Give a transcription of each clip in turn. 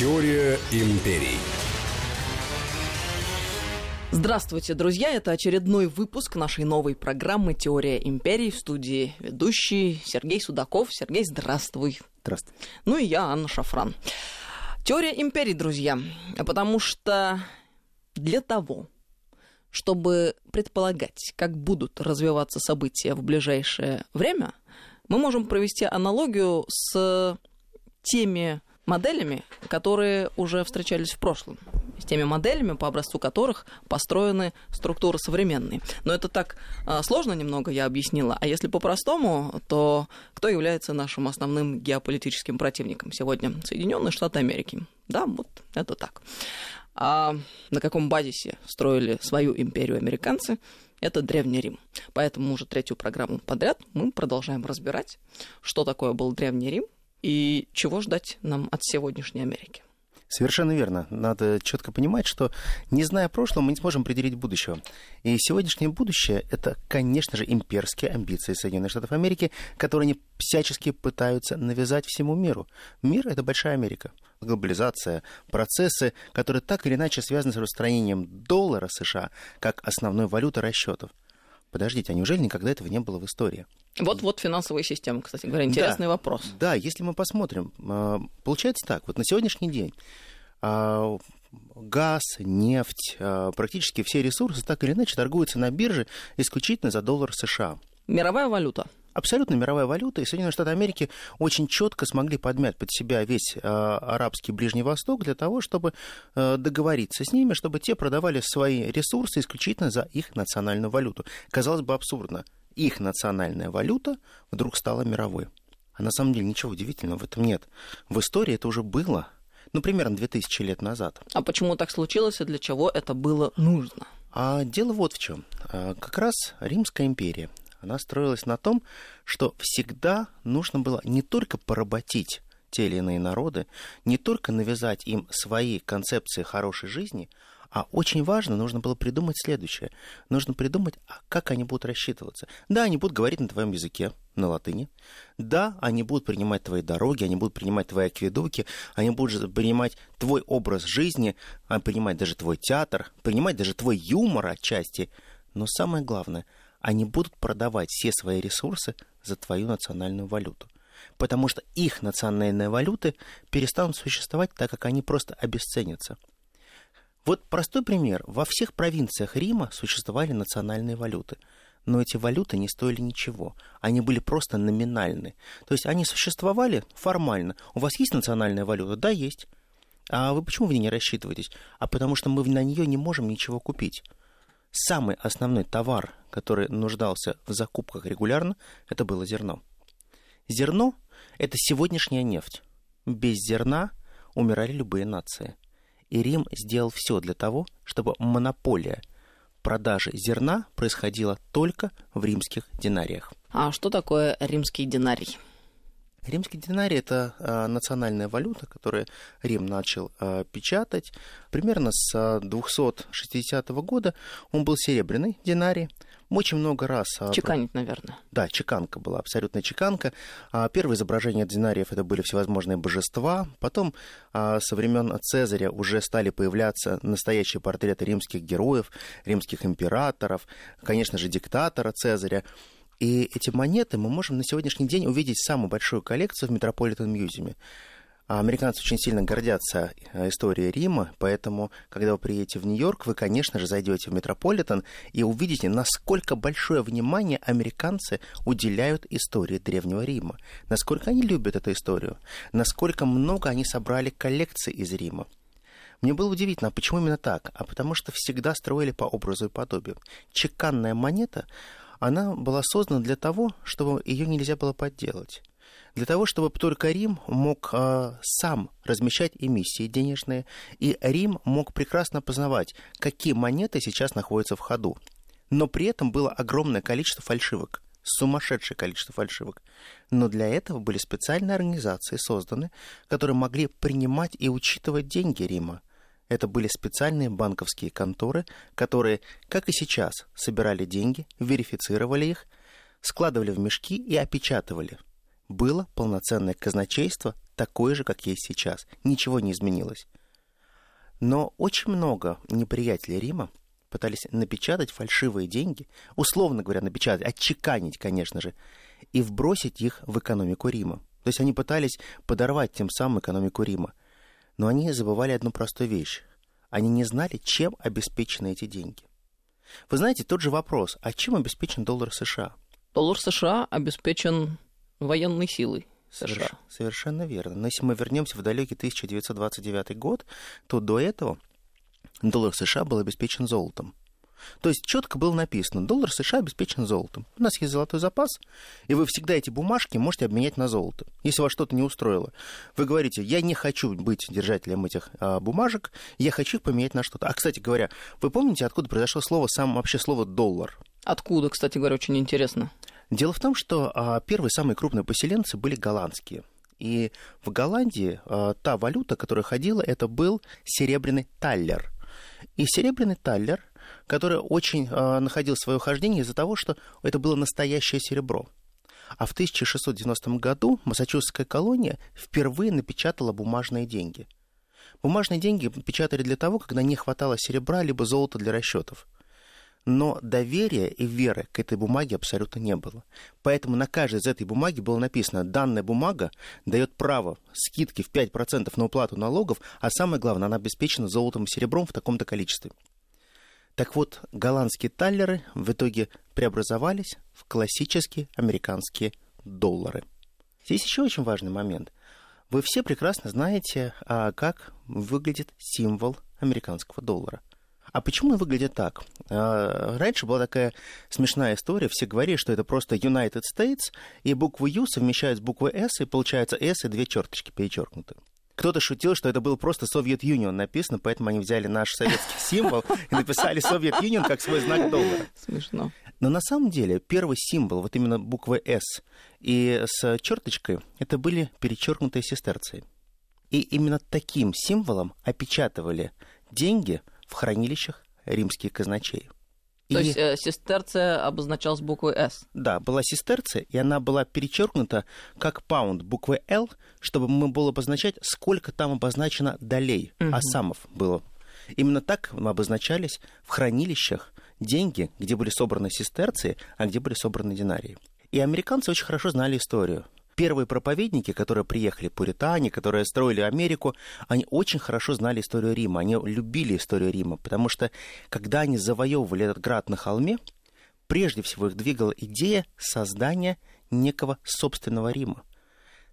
Теория империй. Здравствуйте, друзья! Это очередной выпуск нашей новой программы «Теория империй» в студии ведущий Сергей Судаков. Сергей, здравствуй! Здравствуй. Ну и я, Анна Шафран. Теория империй, друзья, потому что для того, чтобы предполагать, как будут развиваться события в ближайшее время, мы можем провести аналогию с теми моделями, которые уже встречались в прошлом, с теми моделями, по образцу которых построены структуры современные. Но это так а, сложно немного, я объяснила. А если по-простому, то кто является нашим основным геополитическим противником сегодня? Соединенные Штаты Америки. Да, вот это так. А на каком базисе строили свою империю американцы? Это Древний Рим. Поэтому уже третью программу подряд мы продолжаем разбирать, что такое был Древний Рим, и чего ждать нам от сегодняшней Америки. Совершенно верно. Надо четко понимать, что не зная прошлого, мы не сможем определить будущего. И сегодняшнее будущее – это, конечно же, имперские амбиции Соединенных Штатов Америки, которые они всячески пытаются навязать всему миру. Мир – это большая Америка. Глобализация, процессы, которые так или иначе связаны с распространением доллара США как основной валюты расчетов. Подождите, а неужели никогда этого не было в истории? Вот-вот финансовая система, кстати говоря, интересный да, вопрос. Да, если мы посмотрим, а, получается так, вот на сегодняшний день а, газ, нефть, а, практически все ресурсы так или иначе торгуются на бирже исключительно за доллар США. Мировая валюта абсолютно мировая валюта, и Соединенные Штаты Америки очень четко смогли подмять под себя весь э, арабский Ближний Восток для того, чтобы э, договориться с ними, чтобы те продавали свои ресурсы исключительно за их национальную валюту. Казалось бы, абсурдно. Их национальная валюта вдруг стала мировой. А на самом деле ничего удивительного в этом нет. В истории это уже было, ну, примерно 2000 лет назад. А почему так случилось и для чего это было нужно? А дело вот в чем. А, как раз Римская империя она строилась на том, что всегда нужно было не только поработить те или иные народы, не только навязать им свои концепции хорошей жизни, а очень важно, нужно было придумать следующее. Нужно придумать, а как они будут рассчитываться. Да, они будут говорить на твоем языке, на латыни. Да, они будут принимать твои дороги, они будут принимать твои акведуки, они будут принимать твой образ жизни, а, принимать даже твой театр, принимать даже твой юмор отчасти. Но самое главное – они будут продавать все свои ресурсы за твою национальную валюту. Потому что их национальные валюты перестанут существовать, так как они просто обесценятся. Вот простой пример. Во всех провинциях Рима существовали национальные валюты. Но эти валюты не стоили ничего. Они были просто номинальны. То есть они существовали формально. У вас есть национальная валюта? Да, есть. А вы почему в ней не рассчитываетесь? А потому что мы на нее не можем ничего купить самый основной товар, который нуждался в закупках регулярно, это было зерно. Зерно – это сегодняшняя нефть. Без зерна умирали любые нации. И Рим сделал все для того, чтобы монополия продажи зерна происходила только в римских динариях. А что такое римский динарий? Римский динарий – это э, национальная валюта, которую Рим начал э, печатать. Примерно с 260 года он был серебряный динарий. Очень много раз... Чеканить, наверное. Да, чеканка была, абсолютная чеканка. Первые изображения динариев это были всевозможные божества. Потом со времен Цезаря уже стали появляться настоящие портреты римских героев, римских императоров, конечно же, диктатора Цезаря. И эти монеты мы можем на сегодняшний день увидеть самую большую коллекцию в Metropolitan Museum е. Американцы очень сильно гордятся э, историей Рима, поэтому, когда вы приедете в Нью-Йорк, вы, конечно же, зайдете в Метрополитен и увидите, насколько большое внимание американцы уделяют истории Древнего Рима, насколько они любят эту историю, насколько много они собрали коллекций из Рима. Мне было удивительно, а почему именно так? А потому что всегда строили по образу и подобию. Чеканная монета, она была создана для того, чтобы ее нельзя было подделать. Для того, чтобы только Рим мог э, сам размещать эмиссии денежные, и Рим мог прекрасно познавать, какие монеты сейчас находятся в ходу. Но при этом было огромное количество фальшивок сумасшедшее количество фальшивок. Но для этого были специальные организации созданы, которые могли принимать и учитывать деньги Рима. Это были специальные банковские конторы, которые, как и сейчас, собирали деньги, верифицировали их, складывали в мешки и опечатывали. Было полноценное казначейство, такой же, как есть сейчас. Ничего не изменилось. Но очень много неприятелей Рима пытались напечатать фальшивые деньги, условно говоря, напечатать, отчеканить, конечно же, и вбросить их в экономику Рима. То есть они пытались подорвать тем самым экономику Рима. Но они забывали одну простую вещь. Они не знали, чем обеспечены эти деньги. Вы знаете, тот же вопрос, а чем обеспечен доллар США? Доллар США обеспечен военной силой. США. Совершенно верно. Но если мы вернемся в далекий 1929 год, то до этого доллар США был обеспечен золотом. То есть четко было написано, доллар США обеспечен золотом. У нас есть золотой запас, и вы всегда эти бумажки можете обменять на золото. Если вас что-то не устроило, вы говорите, я не хочу быть держателем этих а, бумажек, я хочу их поменять на что-то. А, кстати говоря, вы помните, откуда произошло слово, сам вообще слово доллар? Откуда, кстати говоря, очень интересно. Дело в том, что а, первые самые крупные поселенцы были голландские. И в Голландии а, та валюта, которая ходила, это был серебряный таллер. И серебряный таллер, который очень а, находил свое хождение из-за того, что это было настоящее серебро. А в 1690 году Массачусетская колония впервые напечатала бумажные деньги. Бумажные деньги печатали для того, когда не хватало серебра либо золота для расчетов но доверия и веры к этой бумаге абсолютно не было. Поэтому на каждой из этой бумаги было написано, данная бумага дает право скидки в 5% на уплату налогов, а самое главное, она обеспечена золотом и серебром в таком-то количестве. Так вот, голландские таллеры в итоге преобразовались в классические американские доллары. Здесь еще очень важный момент. Вы все прекрасно знаете, а, как выглядит символ американского доллара. А почему он выглядит так? А, раньше была такая смешная история. Все говорили, что это просто United States, и букву U совмещают с буквой S, и получается S и две черточки перечеркнуты. Кто-то шутил, что это был просто Soviet Union написано, поэтому они взяли наш советский символ и написали Soviet Union как свой знак доллара. Смешно. Но на самом деле первый символ, вот именно буквы S и с черточкой, это были перечеркнутые сестерции. И именно таким символом опечатывали деньги в хранилищах римских казначеев. То и... есть э, сестерция обозначалась буквой «С». Да, была сестерция, и она была перечеркнута как паунд буквой «Л», чтобы мы было обозначать, сколько там обозначено долей, угу. асамов было. Именно так обозначались в хранилищах деньги, где были собраны сестерции, а где были собраны динарии. И американцы очень хорошо знали историю первые проповедники, которые приехали, пуритане, которые строили Америку, они очень хорошо знали историю Рима, они любили историю Рима, потому что когда они завоевывали этот град на холме, прежде всего их двигала идея создания некого собственного Рима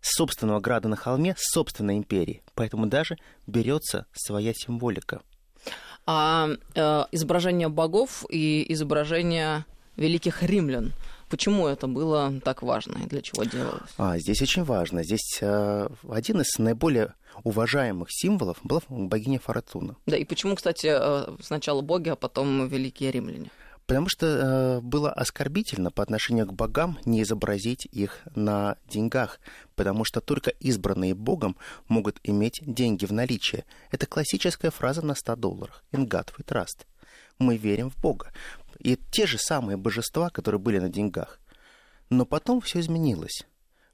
собственного града на холме, собственной империи. Поэтому даже берется своя символика. А э, изображение богов и изображение великих римлян Почему это было так важно и для чего делалось? А, здесь очень важно. Здесь э, один из наиболее уважаемых символов была богиня Фортуна. Да, и почему, кстати, э, сначала боги, а потом великие римляне? Потому что э, было оскорбительно по отношению к богам не изобразить их на деньгах, потому что только избранные богом могут иметь деньги в наличии. Это классическая фраза на 100 долларах. In God we trust. Мы верим в Бога и те же самые божества, которые были на деньгах. Но потом все изменилось.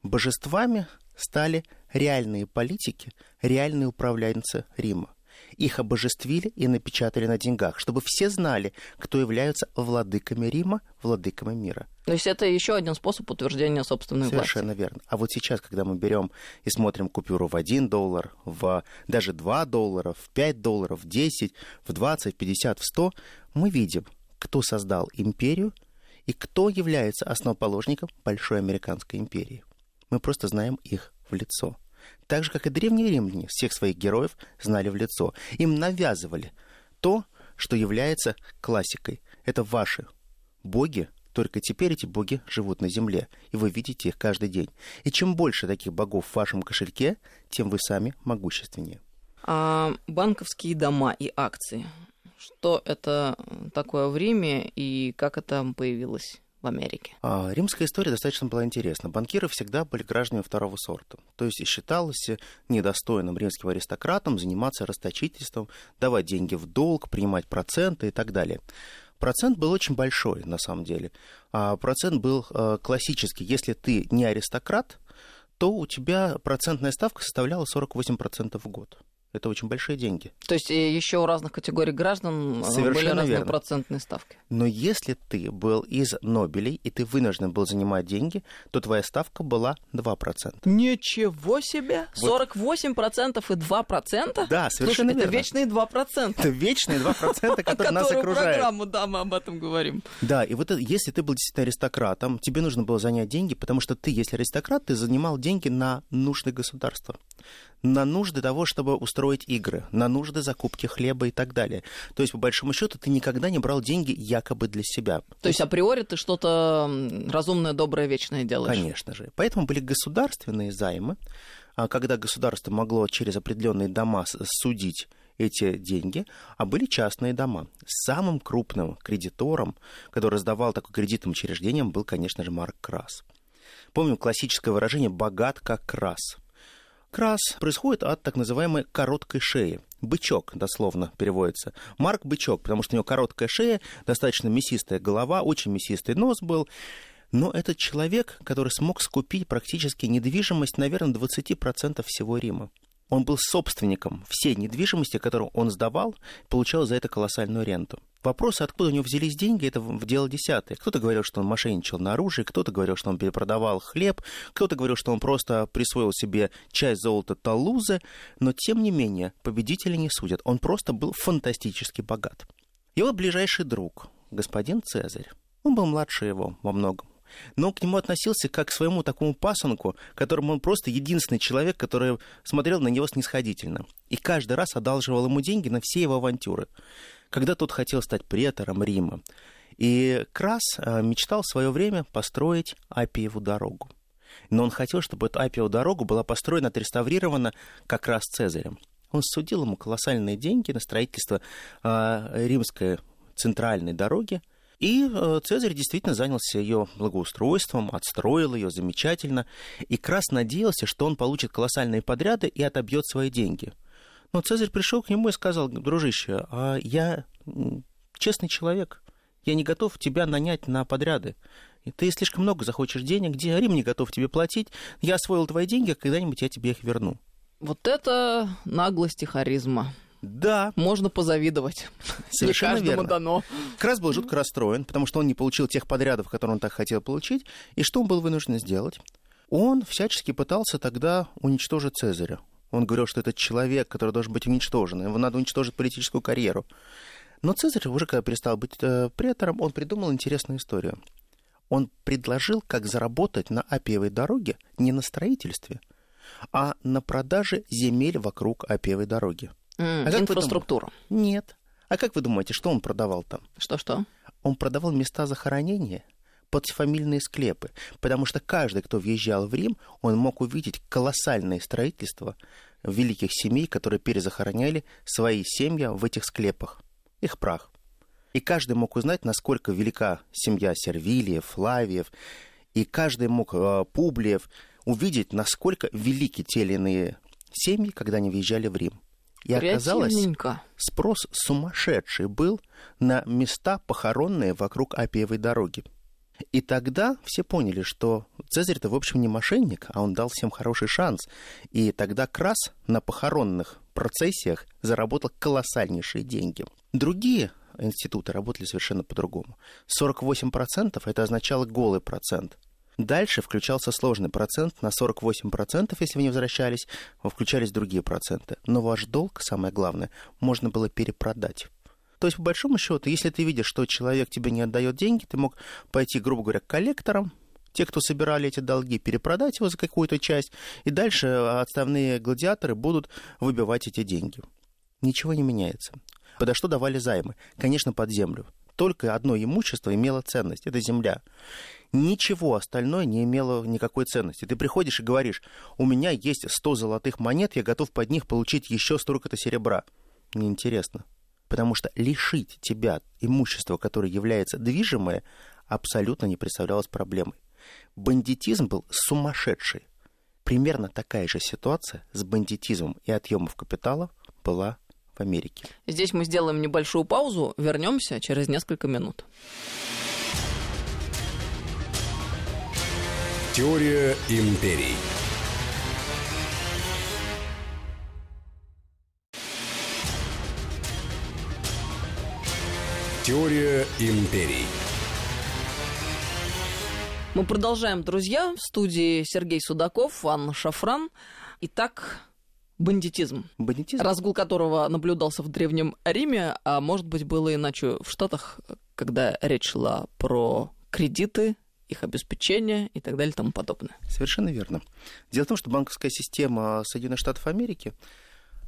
Божествами стали реальные политики, реальные управленцы Рима. Их обожествили и напечатали на деньгах, чтобы все знали, кто являются владыками Рима, владыками мира. То есть это еще один способ утверждения собственной Совершенно власти. верно. А вот сейчас, когда мы берем и смотрим купюру в 1 доллар, в даже 2 доллара, в 5 долларов, в 10, в 20, в 50, в 100, мы видим, кто создал империю и кто является основоположником Большой Американской империи. Мы просто знаем их в лицо. Так же, как и древние римляне всех своих героев знали в лицо. Им навязывали то, что является классикой. Это ваши боги, только теперь эти боги живут на земле, и вы видите их каждый день. И чем больше таких богов в вашем кошельке, тем вы сами могущественнее. А банковские дома и акции что это такое время и как это появилось в Америке? А, римская история достаточно была интересна. Банкиры всегда были гражданами второго сорта. То есть считалось недостойным римским аристократам заниматься расточительством, давать деньги в долг, принимать проценты и так далее. Процент был очень большой, на самом деле. А процент был э, классический. Если ты не аристократ, то у тебя процентная ставка составляла 48% в год. Это очень большие деньги. То есть еще у разных категорий граждан э, Совершенно были разные верно. процентные ставки. Но если ты был из Нобелей, и ты вынужден был занимать деньги, то твоя ставка была 2%. Ничего себе! 48% и 2%? Да, совершенно Слушай, верно. это вечные 2%. Это вечные 2%, которые нас Которую окружают. программу, да, мы об этом говорим. Да, и вот это- если ты был действительно аристократом, тебе нужно было занять деньги, потому что ты, если аристократ, ты занимал деньги на нужды государства, на нужды того, чтобы устроить игры, на нужды закупки хлеба и так далее. То есть, по большому счету, ты никогда не брал деньги якобы для себя. То есть априори ты что-то разумное, доброе, вечное делаешь. Конечно же. Поэтому были государственные займы, а, когда государство могло через определенные дома судить эти деньги, а были частные дома. Самым крупным кредитором, который раздавал такой кредитным учреждениям, был, конечно же, Марк Крас. Помним классическое выражение «богат как крас». Крас происходит от так называемой короткой шеи. Бычок, дословно переводится. Марк бычок, потому что у него короткая шея, достаточно мясистая голова, очень мясистый нос был. Но этот человек, который смог скупить практически недвижимость, наверное, 20% всего Рима. Он был собственником всей недвижимости, которую он сдавал, получал за это колоссальную ренту. Вопросы, откуда у него взялись деньги, это в дело десятое. Кто-то говорил, что он мошенничал на оружие, кто-то говорил, что он перепродавал хлеб, кто-то говорил, что он просто присвоил себе часть золота Талузы, но тем не менее победители не судят. Он просто был фантастически богат. Его ближайший друг, господин Цезарь, он был младше его во многом. Но он к нему относился как к своему такому пасынку, которому он просто единственный человек, который смотрел на него снисходительно. И каждый раз одалживал ему деньги на все его авантюры. Когда тот хотел стать претором Рима. И Крас э, мечтал в свое время построить Апиеву дорогу. Но он хотел, чтобы эту Апиеву дорогу была построена, отреставрирована как раз Цезарем. Он судил ему колоссальные деньги на строительство э, римской центральной дороги, и э, Цезарь действительно занялся ее благоустройством, отстроил ее замечательно, и Крас надеялся, что он получит колоссальные подряды и отобьет свои деньги. Но Цезарь пришел к нему и сказал, дружище, а я честный человек, я не готов тебя нанять на подряды. Ты слишком много захочешь денег, где Рим не готов тебе платить, я освоил твои деньги, а когда-нибудь я тебе их верну. Вот это наглость и харизма. Да, Можно позавидовать. Совершенно Не верно. дано. Крас был жутко расстроен, потому что он не получил тех подрядов, которые он так хотел получить. И что он был вынужден сделать? Он всячески пытался тогда уничтожить Цезаря. Он говорил, что этот человек, который должен быть уничтожен, его надо уничтожить политическую карьеру. Но Цезарь, уже когда перестал быть э, претором, он придумал интересную историю. Он предложил, как заработать на Апиевой дороге не на строительстве, а на продаже земель вокруг Апиевой дороги. А как вы Инфраструктура. Нет. А как вы думаете, что он продавал там? Что-что? он продавал места захоронения под фамильные склепы, потому что каждый, кто въезжал в Рим, он мог увидеть колоссальное строительство великих семей, которые перезахороняли свои семьи в этих склепах, их прах. И каждый мог узнать, насколько велика семья Сервилиев, Флавиев, и каждый мог, э, Публиев, увидеть, насколько велики те или иные семьи, когда они въезжали в Рим. И оказалось, спрос сумасшедший был на места, похоронные вокруг Апиевой дороги. И тогда все поняли, что Цезарь-то, в общем, не мошенник, а он дал всем хороший шанс. И тогда Крас на похоронных процессиях заработал колоссальнейшие деньги. Другие институты работали совершенно по-другому. 48% это означало голый процент. Дальше включался сложный процент на 48%, если вы не возвращались, включались другие проценты. Но ваш долг, самое главное, можно было перепродать. То есть, по большому счету, если ты видишь, что человек тебе не отдает деньги, ты мог пойти, грубо говоря, к коллекторам, те, кто собирали эти долги, перепродать его за какую-то часть, и дальше отставные гладиаторы будут выбивать эти деньги. Ничего не меняется. Подо что давали займы? Конечно, под землю. Только одно имущество имело ценность, это земля. Ничего остальное не имело никакой ценности. Ты приходишь и говоришь, у меня есть 100 золотых монет, я готов под них получить еще столько-то серебра. Неинтересно. Потому что лишить тебя имущества, которое является движимое, абсолютно не представлялось проблемой. Бандитизм был сумасшедший. Примерно такая же ситуация с бандитизмом и отъемом капитала была в Америке. Здесь мы сделаем небольшую паузу, вернемся через несколько минут. Теория империй. Теория империй. Мы продолжаем, друзья. В студии Сергей Судаков, Анна Шафран. Итак, бандитизм. Бандитизм. Разгул которого наблюдался в Древнем Риме, а может быть было иначе в Штатах, когда речь шла про кредиты, их обеспечение и так далее и тому подобное. Совершенно верно. Дело в том, что банковская система Соединенных Штатов Америки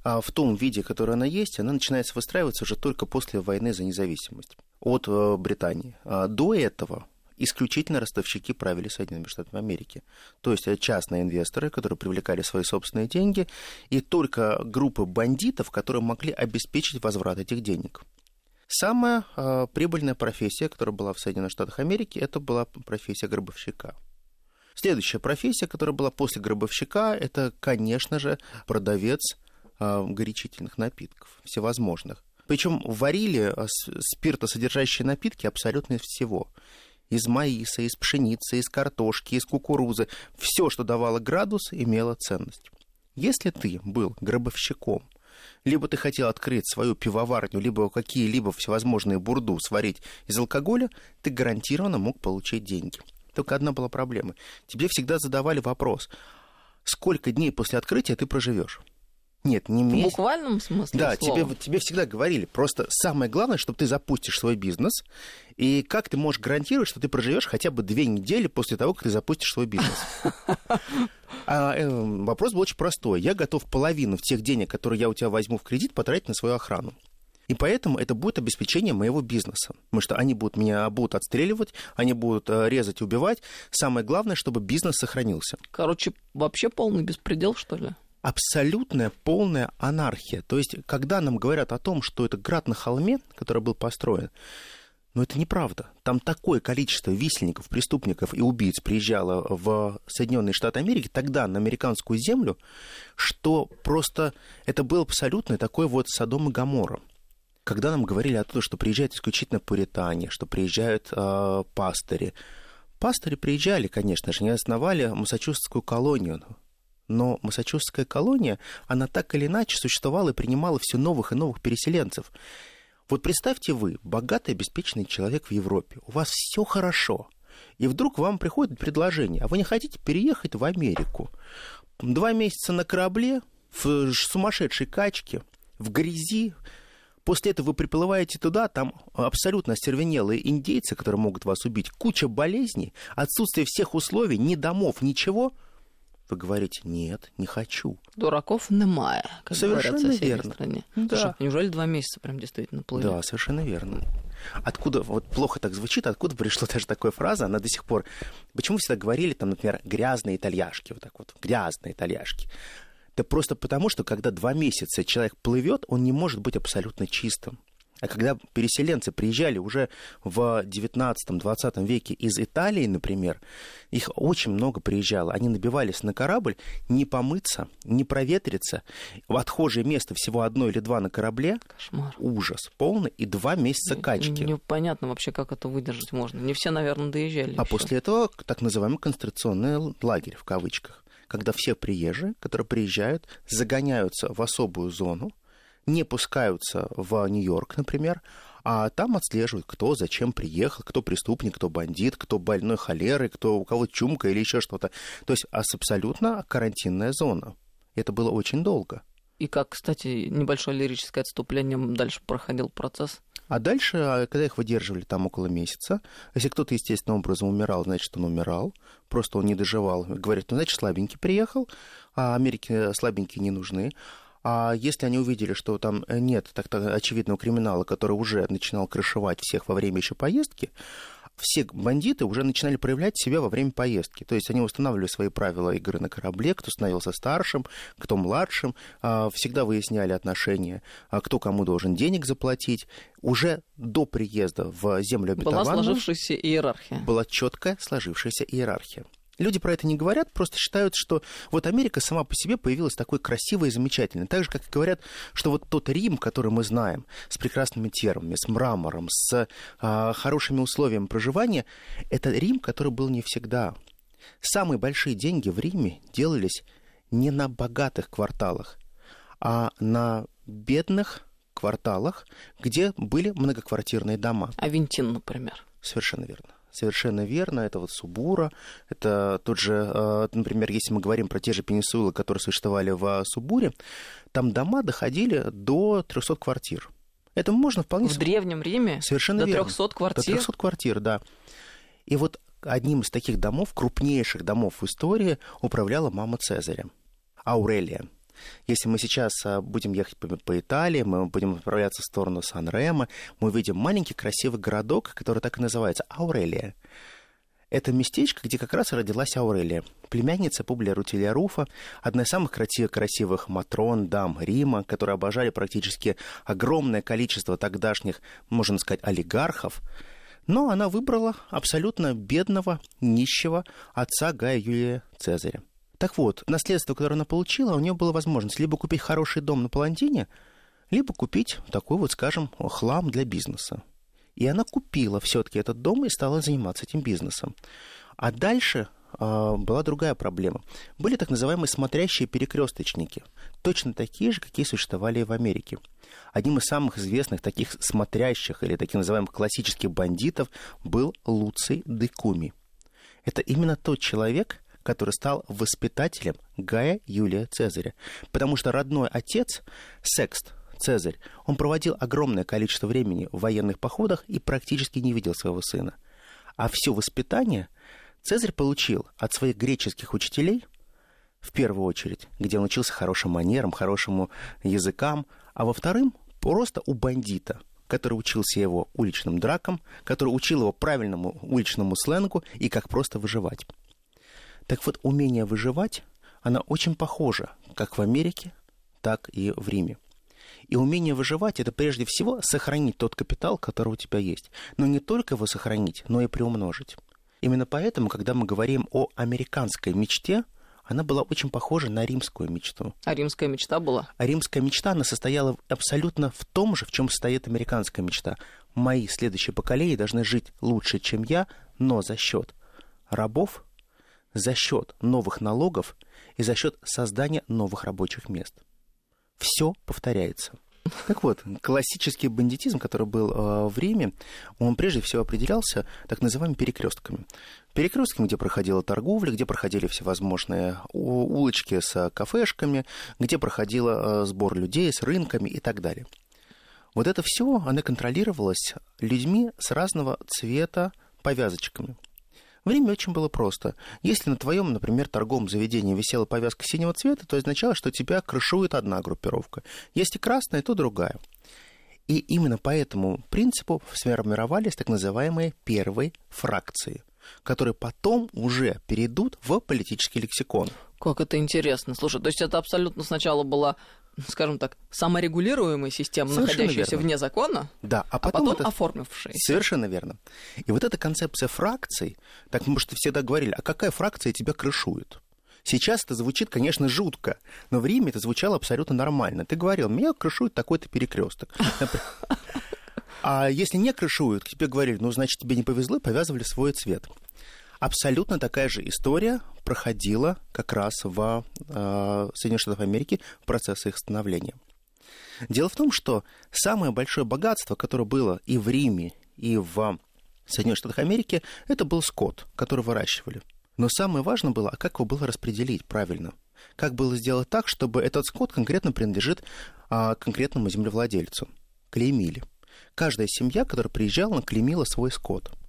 а, в том виде, который она есть, она начинается выстраиваться уже только после войны за независимость от э, Британии. А до этого исключительно ростовщики правили Соединенными Штатами Америки. То есть э, частные инвесторы, которые привлекали свои собственные деньги, и только группы бандитов, которые могли обеспечить возврат этих денег. Самая э, прибыльная профессия, которая была в Соединенных Штатах Америки, это была профессия гробовщика. Следующая профессия, которая была после гробовщика, это, конечно же, продавец э, горячительных напитков, всевозможных. Причем варили э, спиртосодержащие напитки абсолютно из всего из маиса, из пшеницы, из картошки, из кукурузы. Все, что давало градус, имело ценность. Если ты был гробовщиком, либо ты хотел открыть свою пивоварню, либо какие-либо всевозможные бурду сварить из алкоголя, ты гарантированно мог получить деньги. Только одна была проблема. Тебе всегда задавали вопрос, сколько дней после открытия ты проживешь? Нет, не месяц. В буквальном смысле Да, слова. тебе, тебе всегда говорили. Просто самое главное, чтобы ты запустишь свой бизнес. И как ты можешь гарантировать, что ты проживешь хотя бы две недели после того, как ты запустишь свой бизнес? А, э, вопрос был очень простой. Я готов половину тех денег, которые я у тебя возьму в кредит, потратить на свою охрану. И поэтому это будет обеспечение моего бизнеса. Потому что они будут меня будут отстреливать, они будут э, резать и убивать. Самое главное, чтобы бизнес сохранился. Короче, вообще полный беспредел, что ли? Абсолютная полная анархия. То есть, когда нам говорят о том, что это град на холме, который был построен, но это неправда. Там такое количество висельников, преступников и убийц приезжало в Соединенные Штаты Америки, тогда на американскую землю, что просто это был абсолютно такой вот Содом и Гамора. Когда нам говорили о том, что приезжают исключительно пуритане, что приезжают э, пастыри, пастыри приезжали, конечно же, не основали Массачусетскую колонию, но Массачусетская колония, она так или иначе существовала и принимала все новых и новых переселенцев. Вот представьте вы, богатый, обеспеченный человек в Европе, у вас все хорошо, и вдруг вам приходит предложение, а вы не хотите переехать в Америку? Два месяца на корабле, в сумасшедшей качке, в грязи, После этого вы приплываете туда, там абсолютно остервенелые индейцы, которые могут вас убить, куча болезней, отсутствие всех условий, ни домов, ничего – вы говорите, нет, не хочу. Дураков немає, как Совершенно говорят верно. стране. Да. Слушай, неужели два месяца прям действительно плыли? Да, совершенно верно. Откуда, вот плохо так звучит, откуда пришла даже такая фраза, она до сих пор... Почему всегда говорили, там, например, грязные итальяшки, вот так вот, грязные итальяшки? Да просто потому, что когда два месяца человек плывет, он не может быть абсолютно чистым. А когда переселенцы приезжали уже в 19-20 веке из Италии, например, их очень много приезжало. Они набивались на корабль не помыться, не проветриться. В отхожее место всего одно или два на корабле. Кошмар. Ужас полный. И два месяца качки. Непонятно вообще, как это выдержать можно. Не все, наверное, доезжали. А еще. после этого так называемый концентрационный лагерь, в кавычках, когда все приезжие, которые приезжают, загоняются в особую зону, не пускаются в Нью-Йорк, например, а там отслеживают, кто зачем приехал, кто преступник, кто бандит, кто больной холерой, кто у кого чумка или еще что-то. То есть абсолютно карантинная зона. Это было очень долго. И как, кстати, небольшое лирическое отступление, дальше проходил процесс. А дальше, а, когда их выдерживали там около месяца, если кто-то естественным образом умирал, значит, он умирал, просто он не доживал. Говорят, ну, значит, слабенький приехал, а Америке слабенькие не нужны. А если они увидели, что там нет так очевидного криминала, который уже начинал крышевать всех во время еще поездки, все бандиты уже начинали проявлять себя во время поездки. То есть они устанавливали свои правила игры на корабле, кто становился старшим, кто младшим, а, всегда выясняли отношения, а, кто кому должен денег заплатить. Уже до приезда в землю обетованную Была сложившаяся иерархия. была четкая сложившаяся иерархия. Люди про это не говорят, просто считают, что вот Америка сама по себе появилась такой красивой и замечательной. Так же, как и говорят, что вот тот Рим, который мы знаем, с прекрасными термами, с мрамором, с а, хорошими условиями проживания, это Рим, который был не всегда. Самые большие деньги в Риме делались не на богатых кварталах, а на бедных кварталах, где были многоквартирные дома. Авентин, например. Совершенно верно. Совершенно верно, это вот Субура, это тот же, э, например, если мы говорим про те же пенисуилы, которые существовали в Субуре, там дома доходили до 300 квартир. Это можно вполне... В Древнем Риме? Совершенно до верно. 300 квартир? До 300 квартир, да. И вот одним из таких домов, крупнейших домов в истории, управляла мама Цезаря, Аурелия. Если мы сейчас а, будем ехать по, по Италии, мы будем отправляться в сторону Сан-Ремо, мы увидим маленький красивый городок, который так и называется Аурелия. Это местечко, где как раз родилась Аурелия, племянница Публия Рутилия Руфа, одна из самых красивых, матрон, дам Рима, которые обожали практически огромное количество тогдашних, можно сказать, олигархов. Но она выбрала абсолютно бедного, нищего отца Гая Юлия Цезаря. Так вот, наследство, которое она получила, у нее была возможность либо купить хороший дом на Палантине, либо купить такой вот, скажем, хлам для бизнеса. И она купила все-таки этот дом и стала заниматься этим бизнесом. А дальше э, была другая проблема. Были так называемые смотрящие перекресточники, точно такие же, какие существовали и в Америке. Одним из самых известных таких смотрящих или таких называемых классических бандитов был Луций Декуми. Это именно тот человек, который стал воспитателем Гая Юлия Цезаря. Потому что родной отец, Секст Цезарь, он проводил огромное количество времени в военных походах и практически не видел своего сына. А все воспитание Цезарь получил от своих греческих учителей, в первую очередь, где он учился хорошим манерам, хорошему языкам, а во-вторых, просто у бандита, который учился его уличным дракам, который учил его правильному уличному сленгу и как просто выживать. Так вот, умение выживать, она очень похожа как в Америке, так и в Риме. И умение выживать это прежде всего сохранить тот капитал, который у тебя есть. Но не только его сохранить, но и приумножить. Именно поэтому, когда мы говорим о американской мечте, она была очень похожа на римскую мечту. А римская мечта была? А римская мечта, она состояла абсолютно в том же, в чем состоит американская мечта. Мои следующие поколения должны жить лучше, чем я, но за счет рабов, за счет новых налогов и за счет создания новых рабочих мест. Все повторяется. Так вот, классический бандитизм, который был э, в Риме, он прежде всего определялся так называемыми перекрестками. Перекрестками, где проходила торговля, где проходили всевозможные улочки с кафешками, где проходил э, сбор людей с рынками и так далее. Вот это все, оно контролировалось людьми с разного цвета повязочками. Время очень было просто. Если на твоем, например, торговом заведении висела повязка синего цвета, то означало, что тебя крышует одна группировка. Если красная, то другая. И именно по этому принципу сформировались так называемые первые фракции, которые потом уже перейдут в политический лексикон. Как это интересно. Слушай, то есть это абсолютно сначала была скажем так, саморегулируемая система, Совершенно находящаяся верно. вне закона, да, а потом, а потом это... оформившаяся. Совершенно верно. И вот эта концепция фракций, так мы что всегда говорили, а какая фракция тебя крышует? Сейчас это звучит, конечно, жутко, но в Риме это звучало абсолютно нормально. Ты говорил, меня крышует такой-то перекресток. А если не крышуют, тебе говорили, ну, значит, тебе не повезло, повязывали свой цвет. Абсолютно такая же история проходила как раз в э, Соединенных Штатах Америки в процессе их становления. Дело в том, что самое большое богатство, которое было и в Риме, и в Соединенных Штатах Америки, это был скот, который выращивали. Но самое важное было, а как его было распределить правильно? Как было сделать так, чтобы этот скот конкретно принадлежит а, конкретному землевладельцу? Клеймили. Каждая семья, которая приезжала, клеймила свой скот –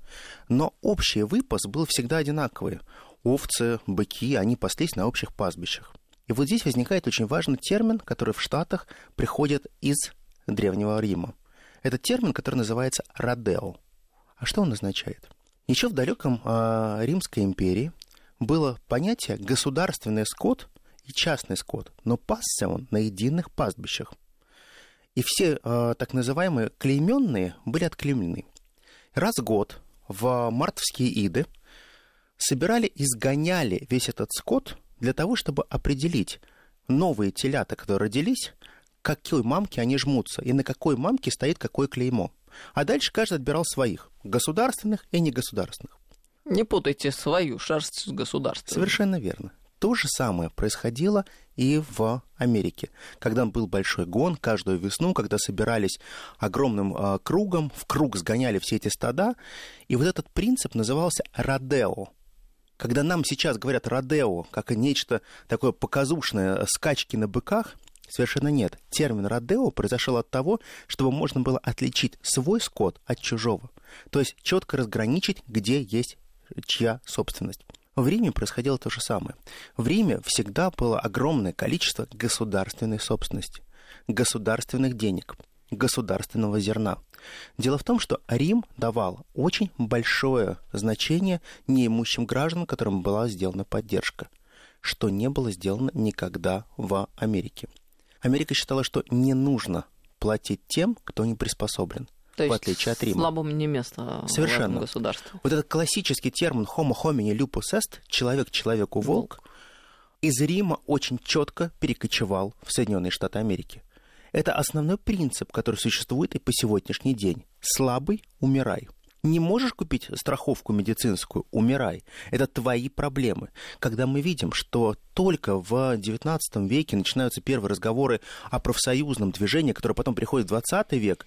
но общий выпас был всегда одинаковый. Овцы, быки, они паслись на общих пастбищах. И вот здесь возникает очень важный термин, который в Штатах приходит из Древнего Рима. Это термин, который называется «родео». А что он означает? Еще в далеком э, Римской империи было понятие «государственный скот» и «частный скот», но пасся он на единых пастбищах. И все э, так называемые клейменные были отклеймены. Раз в год в мартовские иды собирали и сгоняли весь этот скот для того, чтобы определить новые телята, которые родились, какой мамке они жмутся и на какой мамке стоит какое клеймо. А дальше каждый отбирал своих, государственных и негосударственных. Не путайте свою шерсть с государственной. Совершенно верно. То же самое происходило и в Америке. Когда был большой гон, каждую весну, когда собирались огромным э, кругом, в круг сгоняли все эти стада, и вот этот принцип назывался родео. Когда нам сейчас говорят родео, как нечто такое показушное, скачки на быках, совершенно нет. Термин родео произошел от того, чтобы можно было отличить свой скот от чужого. То есть четко разграничить, где есть чья собственность. В Риме происходило то же самое. В Риме всегда было огромное количество государственной собственности, государственных денег, государственного зерна. Дело в том, что Рим давал очень большое значение неимущим гражданам, которым была сделана поддержка, что не было сделано никогда в Америке. Америка считала, что не нужно платить тем, кто не приспособлен. То в отличие от Рима. Слабым не место Совершенно. в государстве. Вот этот классический термин homo homini lupus est, человек человеку волк, из Рима очень четко перекочевал в Соединенные Штаты Америки. Это основной принцип, который существует и по сегодняшний день. Слабый – умирай. Не можешь купить страховку медицинскую – умирай. Это твои проблемы. Когда мы видим, что только в XIX веке начинаются первые разговоры о профсоюзном движении, которое потом приходит в XX век,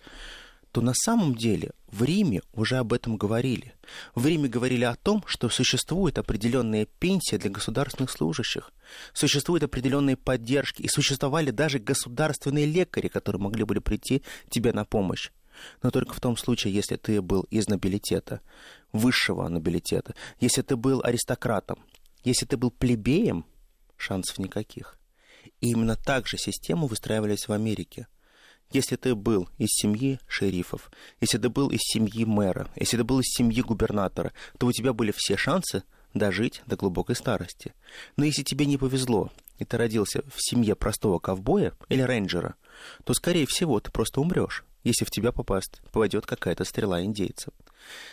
то на самом деле в Риме уже об этом говорили. В Риме говорили о том, что существует определенная пенсия для государственных служащих, существуют определенные поддержки, и существовали даже государственные лекари, которые могли бы прийти тебе на помощь. Но только в том случае, если ты был из нобилитета, высшего нобилитета, если ты был аристократом, если ты был плебеем, шансов никаких. И именно так же систему выстраивались в Америке – если ты был из семьи шерифов, если ты был из семьи мэра, если ты был из семьи губернатора, то у тебя были все шансы дожить до глубокой старости. Но если тебе не повезло, и ты родился в семье простого ковбоя или рейнджера, то, скорее всего, ты просто умрешь, если в тебя попасть, попадет какая-то стрела индейцев.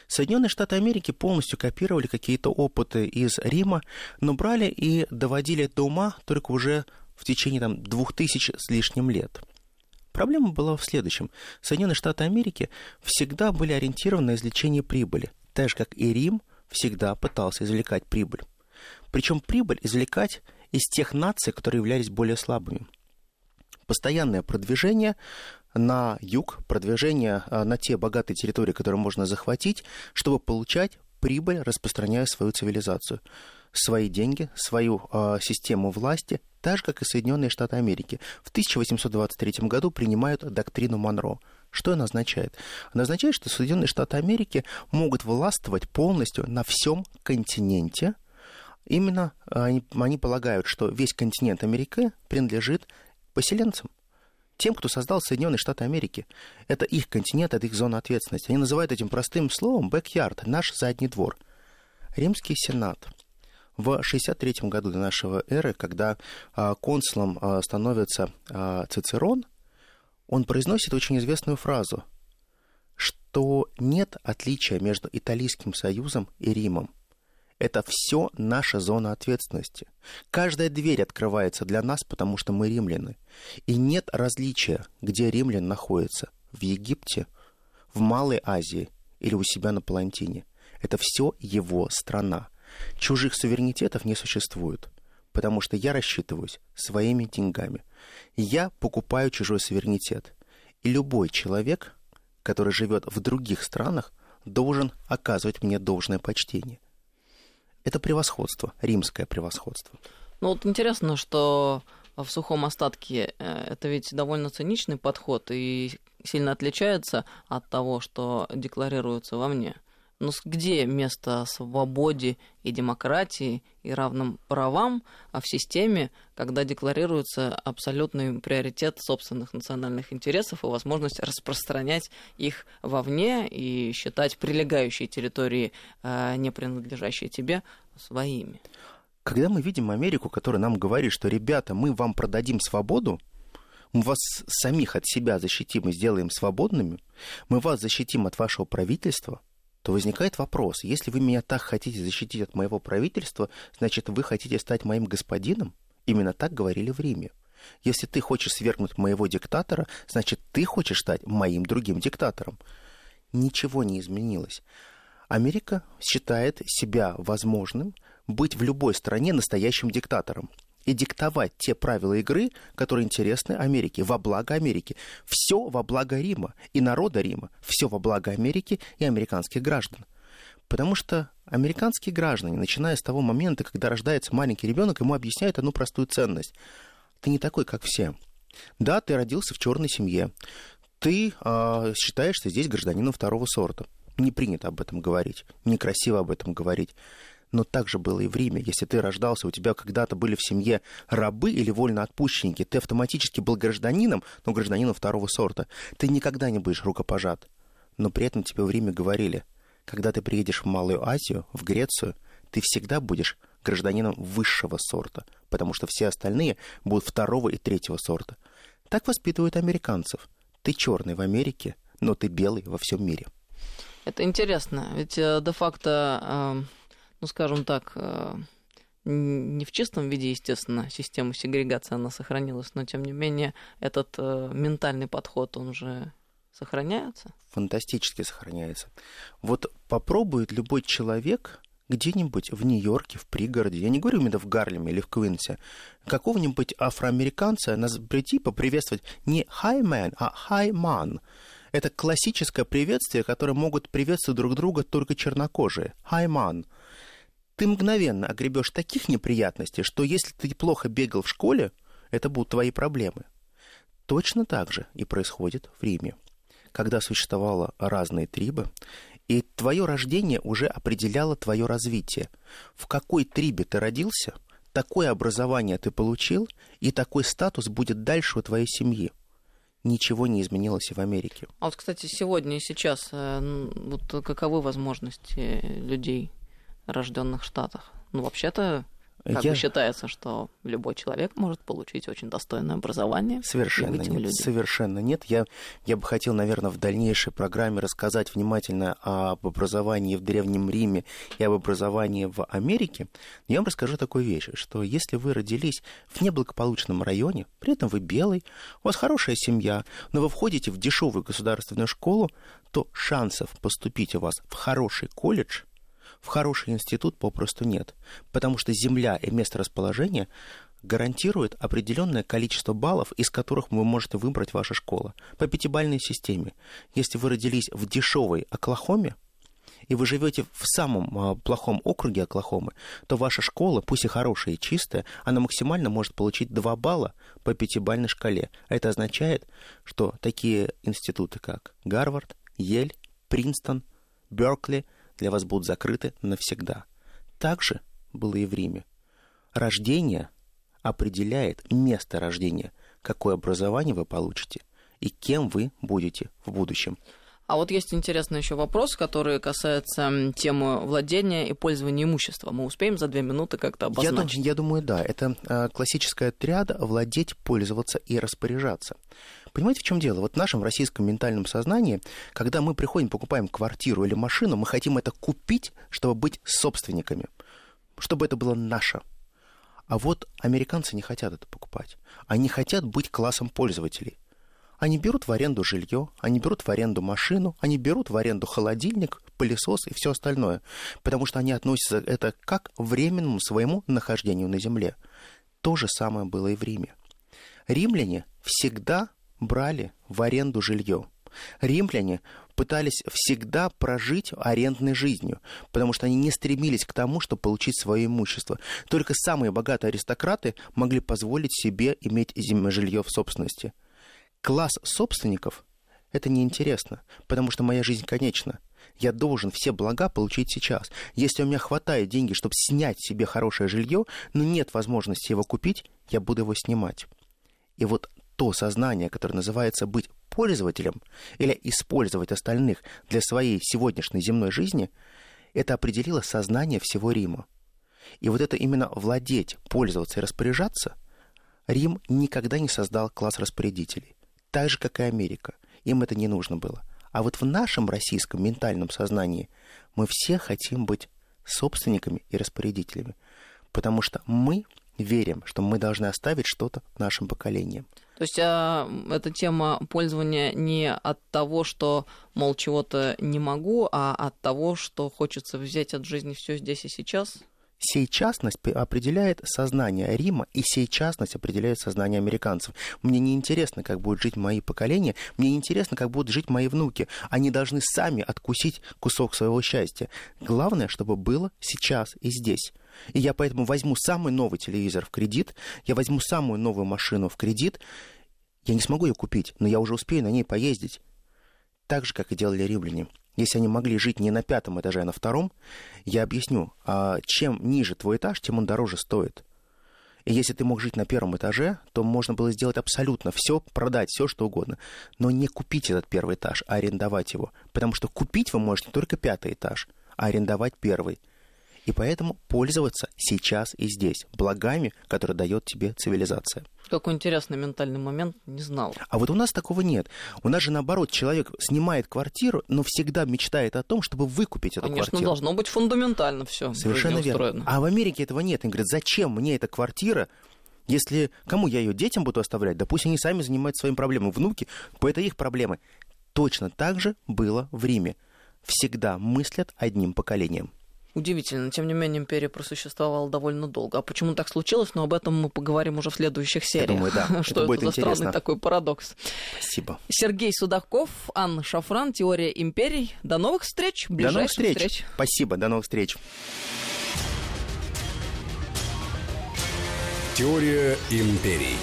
Соединенные Штаты Америки полностью копировали какие-то опыты из Рима, но брали и доводили до ума только уже в течение там, двух тысяч с лишним лет – Проблема была в следующем. Соединенные Штаты Америки всегда были ориентированы на извлечение прибыли, так же, как и Рим всегда пытался извлекать прибыль. Причем прибыль извлекать из тех наций, которые являлись более слабыми. Постоянное продвижение на юг, продвижение а, на те богатые территории, которые можно захватить, чтобы получать прибыль, распространяя свою цивилизацию свои деньги, свою э, систему власти, так же, как и Соединенные Штаты Америки. В 1823 году принимают доктрину Монро. Что она означает? Она означает, что Соединенные Штаты Америки могут властвовать полностью на всем континенте. Именно они, они полагают, что весь континент Америки принадлежит поселенцам тем, кто создал Соединенные Штаты Америки. Это их континент, это их зона ответственности. Они называют этим простым словом backyard, наш задний двор. Римский сенат в 63 году до нашего эры, когда а, консулом а, становится а, Цицерон, он произносит очень известную фразу, что нет отличия между Италийским союзом и Римом. Это все наша зона ответственности. Каждая дверь открывается для нас, потому что мы римляне. И нет различия, где римлян находится. В Египте, в Малой Азии или у себя на Палантине. Это все его страна. Чужих суверенитетов не существует, потому что я рассчитываюсь своими деньгами. Я покупаю чужой суверенитет. И любой человек, который живет в других странах, должен оказывать мне должное почтение. Это превосходство, римское превосходство. Ну вот интересно, что в сухом остатке э, это ведь довольно циничный подход и сильно отличается от того, что декларируется вовне. Но где место свободе и демократии и равным правам а в системе, когда декларируется абсолютный приоритет собственных национальных интересов и возможность распространять их вовне и считать прилегающие территории, э, не принадлежащие тебе, своими? Когда мы видим Америку, которая нам говорит, что, ребята, мы вам продадим свободу, мы вас самих от себя защитим и сделаем свободными, мы вас защитим от вашего правительства – то возникает вопрос, если вы меня так хотите защитить от моего правительства, значит, вы хотите стать моим господином? Именно так говорили в Риме. Если ты хочешь свергнуть моего диктатора, значит, ты хочешь стать моим другим диктатором. Ничего не изменилось. Америка считает себя возможным быть в любой стране настоящим диктатором и диктовать те правила игры, которые интересны Америке, во благо Америки. Все во благо Рима и народа Рима, все во благо Америки и американских граждан. Потому что американские граждане, начиная с того момента, когда рождается маленький ребенок, ему объясняют одну простую ценность. Ты не такой, как все. Да, ты родился в черной семье. Ты э, считаешься здесь гражданином второго сорта. Не принято об этом говорить, некрасиво об этом говорить. Но так же было и в Риме. Если ты рождался, у тебя когда-то были в семье рабы или вольноотпущенники, ты автоматически был гражданином, но гражданином второго сорта. Ты никогда не будешь рукопожат. Но при этом тебе в Риме говорили, когда ты приедешь в Малую Азию, в Грецию, ты всегда будешь гражданином высшего сорта, потому что все остальные будут второго и третьего сорта. Так воспитывают американцев. Ты черный в Америке, но ты белый во всем мире. Это интересно, ведь э, де-факто, э, ну скажем так, э, не в чистом виде, естественно, система сегрегации она сохранилась, но тем не менее этот ментальный подход, он же сохраняется? Фантастически сохраняется. Вот попробует любой человек где-нибудь в Нью-Йорке, в пригороде, я не говорю именно в Гарлеме или в Квинсе, какого-нибудь афроамериканца прийти поприветствовать не «hi man», а «hi man». Это классическое приветствие, которое могут приветствовать друг друга только чернокожие. «Hi man». Ты мгновенно огребешь таких неприятностей, что если ты плохо бегал в школе, это будут твои проблемы. Точно так же и происходит в Риме когда существовало разные трибы, и твое рождение уже определяло твое развитие. В какой трибе ты родился, такое образование ты получил, и такой статус будет дальше у твоей семьи. Ничего не изменилось и в Америке. А вот, кстати, сегодня и сейчас, э, вот каковы возможности людей, рожденных Штатах? Ну, вообще-то, как я... бы считается, что любой человек может получить очень достойное образование. Совершенно нет. Людям. Совершенно нет. Я, я бы хотел, наверное, в дальнейшей программе рассказать внимательно об образовании в Древнем Риме и об образовании в Америке. Но я вам расскажу такую вещь, что если вы родились в неблагополучном районе, при этом вы белый, у вас хорошая семья, но вы входите в дешевую государственную школу, то шансов поступить у вас в хороший колледж – в хороший институт попросту нет, потому что земля и место расположения гарантирует определенное количество баллов, из которых вы можете выбрать ваша школа. По пятибалльной системе. Если вы родились в дешевой Оклахоме, и вы живете в самом а, плохом округе Оклахомы, то ваша школа, пусть и хорошая и чистая, она максимально может получить 2 балла по пятибалльной шкале. Это означает, что такие институты, как Гарвард, Ель, Принстон, Беркли – для вас будут закрыты навсегда. Так же было и в Риме. Рождение определяет место рождения, какое образование вы получите и кем вы будете в будущем. А вот есть интересный еще вопрос, который касается темы владения и пользования имуществом. Мы успеем за две минуты как-то обозначить? Я, я думаю, да. Это э, классическая триада владеть, пользоваться и распоряжаться. Понимаете, в чем дело? Вот в нашем российском ментальном сознании, когда мы приходим, покупаем квартиру или машину, мы хотим это купить, чтобы быть собственниками, чтобы это было наше. А вот американцы не хотят это покупать. Они хотят быть классом пользователей. Они берут в аренду жилье, они берут в аренду машину, они берут в аренду холодильник, пылесос и все остальное, потому что они относятся это как к временному своему нахождению на земле. То же самое было и в Риме. Римляне всегда брали в аренду жилье. Римляне пытались всегда прожить арендной жизнью, потому что они не стремились к тому, чтобы получить свое имущество. Только самые богатые аристократы могли позволить себе иметь жилье в собственности – класс собственников – это неинтересно, потому что моя жизнь конечна. Я должен все блага получить сейчас. Если у меня хватает деньги, чтобы снять себе хорошее жилье, но нет возможности его купить, я буду его снимать. И вот то сознание, которое называется быть пользователем или использовать остальных для своей сегодняшней земной жизни, это определило сознание всего Рима. И вот это именно владеть, пользоваться и распоряжаться, Рим никогда не создал класс распорядителей так же, как и Америка. Им это не нужно было. А вот в нашем российском ментальном сознании мы все хотим быть собственниками и распорядителями, потому что мы верим, что мы должны оставить что-то нашим поколениям. То есть а, эта тема пользования не от того, что, мол, чего-то не могу, а от того, что хочется взять от жизни все здесь и сейчас? Сейчастность определяет сознание Рима, и сейчастность определяет сознание американцев. Мне не интересно, как будут жить мои поколения, мне не интересно, как будут жить мои внуки. Они должны сами откусить кусок своего счастья. Главное, чтобы было сейчас и здесь. И я поэтому возьму самый новый телевизор в кредит, я возьму самую новую машину в кредит. Я не смогу ее купить, но я уже успею на ней поездить. Так же, как и делали римляне. Если они могли жить не на пятом этаже, а на втором, я объясню, а чем ниже твой этаж, тем он дороже стоит. И если ты мог жить на первом этаже, то можно было сделать абсолютно все, продать все, что угодно. Но не купить этот первый этаж, а арендовать его. Потому что купить вы можете только пятый этаж, а арендовать первый – и поэтому пользоваться сейчас и здесь благами, которые дает тебе цивилизация. Какой интересный ментальный момент, не знал. А вот у нас такого нет. У нас же наоборот, человек снимает квартиру, но всегда мечтает о том, чтобы выкупить эту Конечно, квартиру. должно быть фундаментально все. Совершенно верно. А в Америке этого нет. Они говорят, зачем мне эта квартира, если кому я ее детям буду оставлять, да пусть они сами занимаются своими проблемами. Внуки, это их проблемы. Точно так же было в Риме. Всегда мыслят одним поколением. Удивительно. Тем не менее, империя просуществовала довольно долго. А почему так случилось? Но об этом мы поговорим уже в следующих сериях. Я думаю, да. Что это, это за странный такой парадокс. Спасибо. Сергей Судаков, Анна Шафран, Теория империй. До новых встреч. До новых встреч. встреч. Спасибо. До новых встреч. Теория империй.